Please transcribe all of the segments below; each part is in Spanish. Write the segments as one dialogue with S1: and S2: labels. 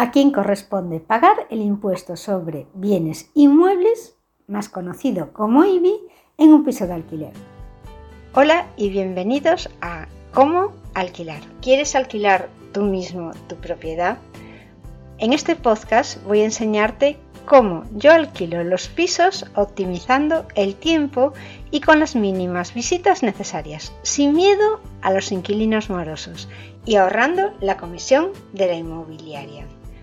S1: a quién corresponde pagar el impuesto sobre bienes inmuebles, más conocido como IBI, en un piso de alquiler.
S2: Hola y bienvenidos a Cómo alquilar. ¿Quieres alquilar tú mismo tu propiedad? En este podcast voy a enseñarte cómo yo alquilo los pisos optimizando el tiempo y con las mínimas visitas necesarias, sin miedo a los inquilinos morosos y ahorrando la comisión de la inmobiliaria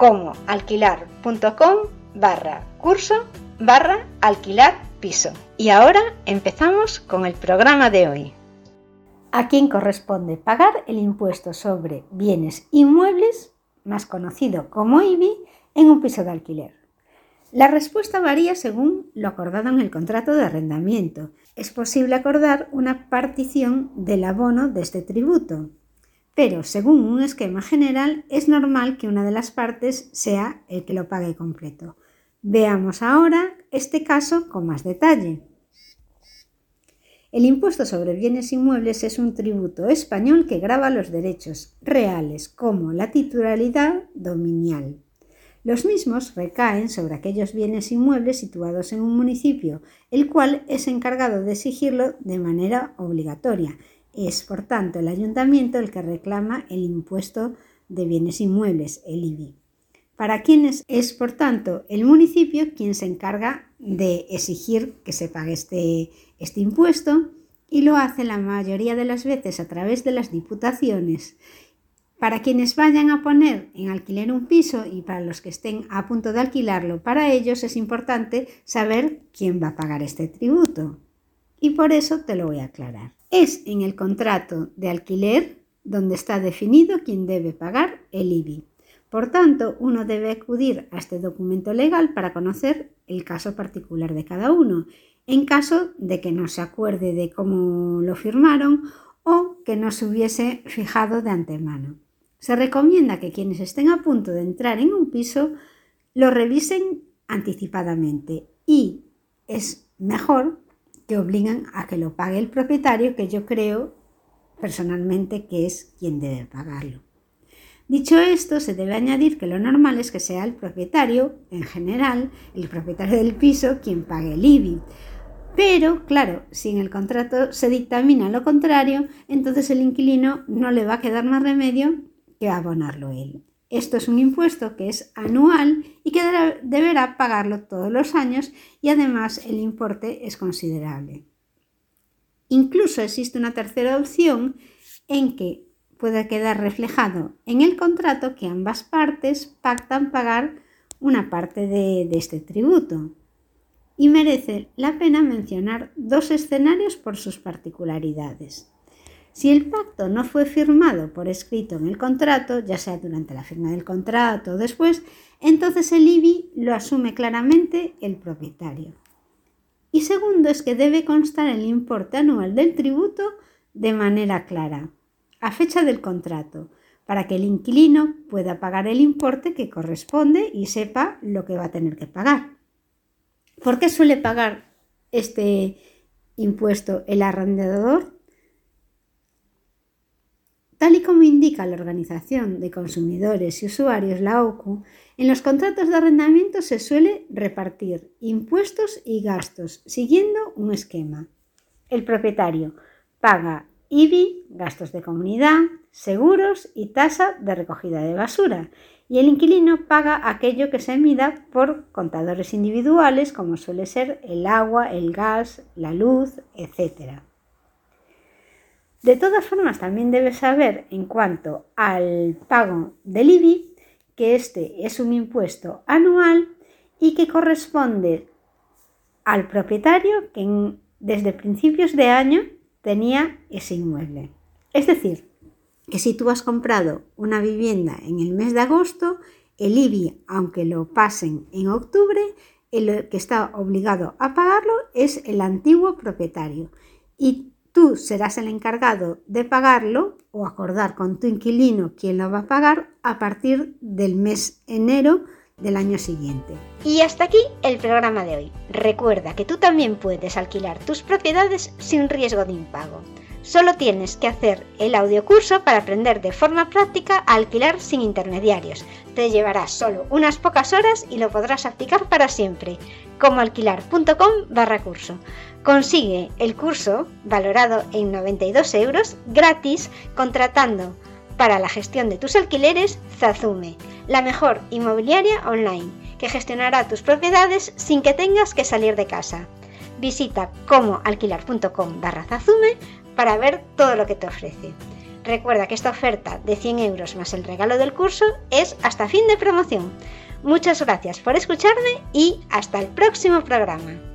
S2: comoalquilar.com barra curso barra alquilar piso. Y ahora empezamos con el programa de hoy.
S1: ¿A quién corresponde pagar el impuesto sobre bienes inmuebles, más conocido como IBI, en un piso de alquiler? La respuesta varía según lo acordado en el contrato de arrendamiento. Es posible acordar una partición del abono de este tributo, pero según un esquema general es normal que una de las partes sea el que lo pague completo. Veamos ahora este caso con más detalle. El impuesto sobre bienes inmuebles es un tributo español que grava los derechos reales como la titularidad dominial. Los mismos recaen sobre aquellos bienes inmuebles situados en un municipio, el cual es encargado de exigirlo de manera obligatoria es, por tanto, el ayuntamiento el que reclama el impuesto de bienes inmuebles, el IBI. Para quienes es, por tanto, el municipio quien se encarga de exigir que se pague este, este impuesto y lo hace la mayoría de las veces a través de las diputaciones. Para quienes vayan a poner en alquiler un piso y para los que estén a punto de alquilarlo, para ellos es importante saber quién va a pagar este tributo. Y por eso te lo voy a aclarar es en el contrato de alquiler donde está definido quién debe pagar el IBI. Por tanto, uno debe acudir a este documento legal para conocer el caso particular de cada uno, en caso de que no se acuerde de cómo lo firmaron o que no se hubiese fijado de antemano. Se recomienda que quienes estén a punto de entrar en un piso lo revisen anticipadamente y es mejor que obligan a que lo pague el propietario, que yo creo personalmente que es quien debe pagarlo. Dicho esto, se debe añadir que lo normal es que sea el propietario, en general, el propietario del piso, quien pague el IBI. Pero, claro, si en el contrato se dictamina lo contrario, entonces el inquilino no le va a quedar más remedio que abonarlo él. Esto es un impuesto que es anual y que deberá pagarlo todos los años y además el importe es considerable. Incluso existe una tercera opción en que puede quedar reflejado en el contrato que ambas partes pactan pagar una parte de, de este tributo. Y merece la pena mencionar dos escenarios por sus particularidades. Si el pacto no fue firmado por escrito en el contrato, ya sea durante la firma del contrato o después, entonces el IBI lo asume claramente el propietario. Y segundo es que debe constar el importe anual del tributo de manera clara, a fecha del contrato, para que el inquilino pueda pagar el importe que corresponde y sepa lo que va a tener que pagar. ¿Por qué suele pagar este impuesto el arrendador? Tal y como indica la Organización de Consumidores y Usuarios, la OCU, en los contratos de arrendamiento se suele repartir impuestos y gastos siguiendo un esquema. El propietario paga IBI, gastos de comunidad, seguros y tasa de recogida de basura, y el inquilino paga aquello que se mida por contadores individuales como suele ser el agua, el gas, la luz, etc. De todas formas, también debes saber en cuanto al pago del IBI que este es un impuesto anual y que corresponde al propietario que desde principios de año tenía ese inmueble. Es decir, que si tú has comprado una vivienda en el mes de agosto, el IBI, aunque lo pasen en octubre, el que está obligado a pagarlo es el antiguo propietario. Y Tú serás el encargado de pagarlo o acordar con tu inquilino quién lo va a pagar a partir del mes enero del año siguiente.
S2: Y hasta aquí el programa de hoy. Recuerda que tú también puedes alquilar tus propiedades sin riesgo de impago. Solo tienes que hacer el audiocurso para aprender de forma práctica a alquilar sin intermediarios. Te llevará solo unas pocas horas y lo podrás aplicar para siempre. Como alquilar.com barra curso. Consigue el curso, valorado en 92 euros, gratis, contratando para la gestión de tus alquileres Zazume, la mejor inmobiliaria online, que gestionará tus propiedades sin que tengas que salir de casa. Visita comoalquilar.com barra Zazume para ver todo lo que te ofrece. Recuerda que esta oferta de 100 euros más el regalo del curso es hasta fin de promoción. Muchas gracias por escucharme y hasta el próximo programa.